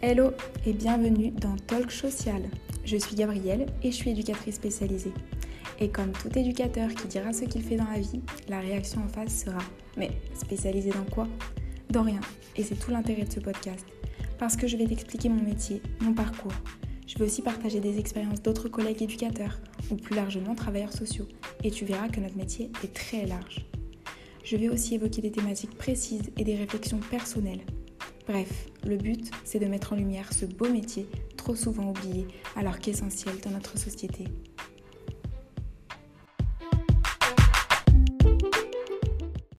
Hello et bienvenue dans Talk Social. Je suis Gabrielle et je suis éducatrice spécialisée. Et comme tout éducateur qui dira ce qu'il fait dans la vie, la réaction en face sera Mais spécialisée dans quoi? Dans rien. Et c'est tout l'intérêt de ce podcast. Parce que je vais t'expliquer mon métier, mon parcours. Je vais aussi partager des expériences d'autres collègues éducateurs ou plus largement travailleurs sociaux. Et tu verras que notre métier est très large. Je vais aussi évoquer des thématiques précises et des réflexions personnelles Bref, le but, c'est de mettre en lumière ce beau métier trop souvent oublié alors qu'essentiel dans notre société.